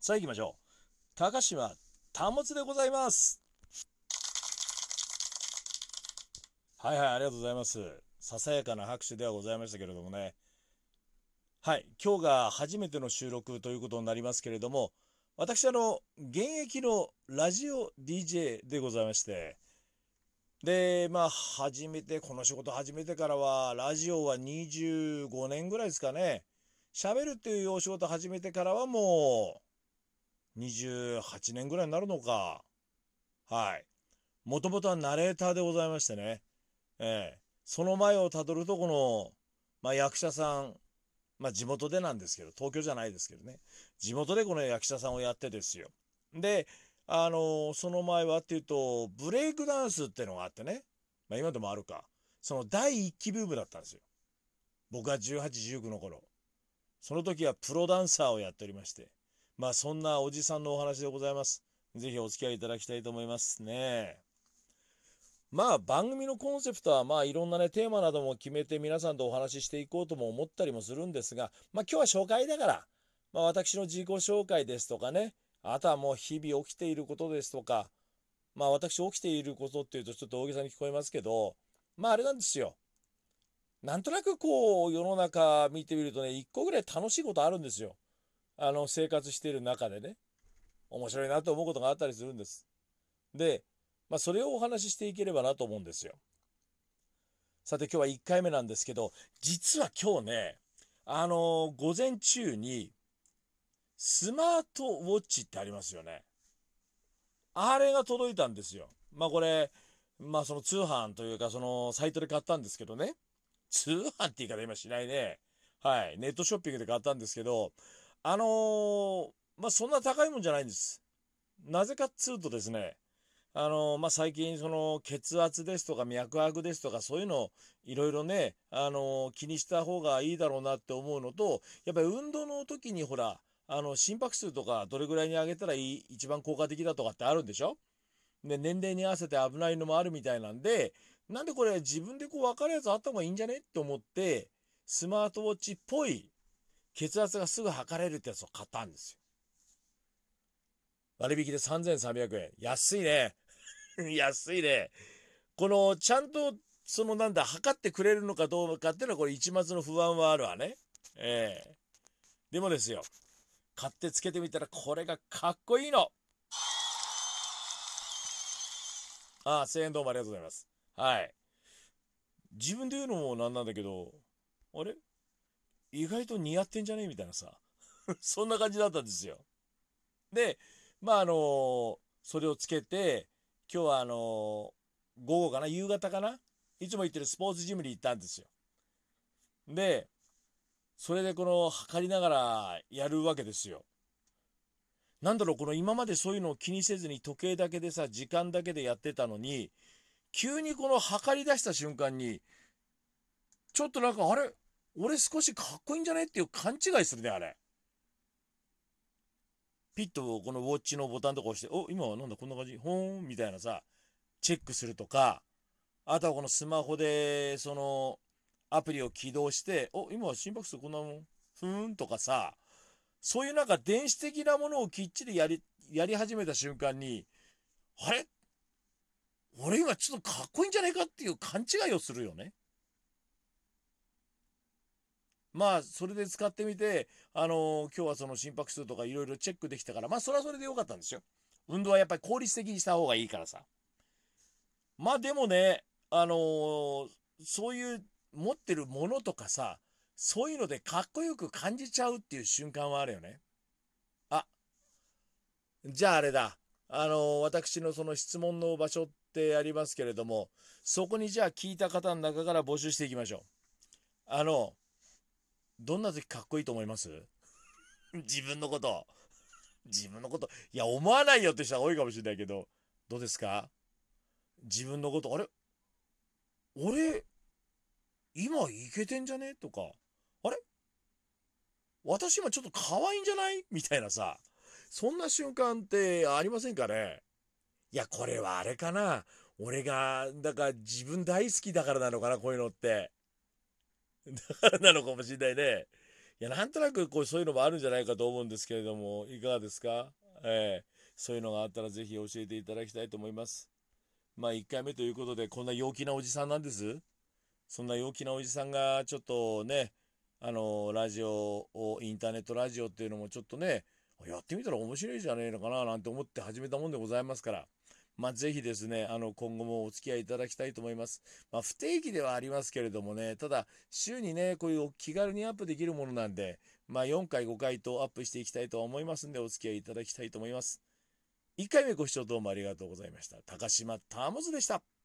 さあ行きましょう。高島保でございます。はいはい、ありがとうございます。ささやかな拍手ではございましたけれどもね。はい、今日が初めての収録ということになりますけれども、私、あの、現役のラジオ DJ でございまして、で、まあ、初めて、この仕事始めてからは、ラジオは25年ぐらいですかね。喋るっていうお仕事始めてからはもう、28年ぐらいになるのか。はい。もともとはナレーターでございましてね。ええその前をたどると、この、まあ、役者さん、まあ、地元でなんですけど、東京じゃないですけどね。地元でこの役者さんをやってですよ。で、あのその前はっていうと、ブレイクダンスってのがあってね。まあ、今でもあるか。その第一期ブームだったんですよ。僕が18、19の頃。その時はプロダンサーをやっておりまして。まあそんなおじさんのお話でございます。ぜひお付き合いいただきたいと思いますね。まあ番組のコンセプトはまあいろんなねテーマなども決めて皆さんとお話ししていこうとも思ったりもするんですがまあ今日は紹介だから、まあ、私の自己紹介ですとかねあとはもう日々起きていることですとかまあ私起きていることっていうとちょっと大げさに聞こえますけどまああれなんですよなんとなくこう世の中見てみるとね一個ぐらい楽しいことあるんですよあの生活している中でね面白いなと思うことがあったりするんですでまあ、それをお話ししていければなと思うんですよ。さて今日は1回目なんですけど、実は今日ね、あのー、午前中に、スマートウォッチってありますよね。あれが届いたんですよ。まあこれ、まあその通販というかそのサイトで買ったんですけどね。通販って言い方今しないね。はい。ネットショッピングで買ったんですけど、あのー、まあそんな高いもんじゃないんです。なぜかっつうとですね、あのまあ、最近その血圧ですとか脈拍ですとかそういうのいろいろね、あの気にした方がいいだろうなって思うのとやっぱり運動の時にほらあの心拍数とかどれぐらいに上げたらいい一番効果的だとかってあるんでしょ？で年齢に合わせて危ないのもあるみたいなんでなんでこれ自分でこう分かるやつあった方がいいんじゃね？って思ってスマートウォッチっぽい血圧がすぐ測れるってやつを買ったんですよ。割引で3300円。安いね。安いね。この、ちゃんと、そのなんだ、測ってくれるのかどうかっていうのは、これ一末の不安はあるわね。ええー、でもですよ、買ってつけてみたら、これがかっこいいの。ああ、1000円どうもありがとうございます。はい。自分で言うのもなんなんだけど、あれ？意外と似合ってんじゃね？えみたいなさ。そんな感じだったんですよ。で、まああのそれをつけて、今日はあのー、午後かな？夕方かな？いつも行ってるスポーツジムに行ったんですよ。で、それでこの測りながらやるわけですよ。なんだろう、この今までそういうのを気にせずに時計だけでさ、時間だけでやってたのに、急にこの測り出した瞬間に、ちょっとなんか、あれ？俺少しかっこいいんじゃね？っていう勘違いするね、あれ。ピッとこのウォッチのボタンとか押して、お、今はなんだこんな感じ？ほーんみたいなさ、チェックするとか、あとはこのスマホで、その、アプリを起動して、お、今は心拍数こんなもん、ふーんとかさ、そういうなんか電子的なものをきっちりやり、やり始めた瞬間に、あれ？俺今ちょっとかっこいいんじゃないかっていう勘違いをするよね。まあ、それで使ってみて、あのー、今日はその心拍数とかいろいろチェックできたから、まあ、それはそれでよかったんですよ。運動はやっぱり効率的にした方がいいからさ。まあ、でもね、あのー、そういう持ってるものとかさ、そういうのでかっこよく感じちゃうっていう瞬間はあるよね。あ、じゃああれだ。あのー、私のその質問の場所ってありますけれども、そこにじゃあ聞いた方の中から募集していきましょう。あの、どんな時かっこいいと思います？自分のこと。自分のこと。いや、思わないよって人は多いかもしれないけど、どうですか？自分のこと、あれ？俺、今いけてんじゃね？とか、あれ？私今ちょっと可愛いんじゃない？みたいなさ、そんな瞬間ってありませんかね？いや、これはあれかな。俺が、だから自分大好きだからなのかな、こういうのって。だからなのかもしんないね。いや、なんとなくこうそういうのもあるんじゃないかと思うんですけれども、いかがですか？えー、そういうのがあったらぜひ教えていただきたいと思います。まあ1回目ということで、こんな陽気なおじさんなんです？そんな陽気なおじさんがちょっとね、あの、ラジオを、インターネットラジオっていうのもちょっとね、やってみたら面白いじゃねえのかななんて思って始めたもんでございますから、まあ、ぜひですね、あの、今後もお付き合いいただきたいと思います。まあ、不定期ではありますけれどもね、ただ、週にね、こういう気軽にアップできるものなんで、まあ、4回、5回とアップしていきたいと思いますんで、お付き合いいただきたいと思います。1回目ご視聴どうもありがとうございました。高島ターモズでした。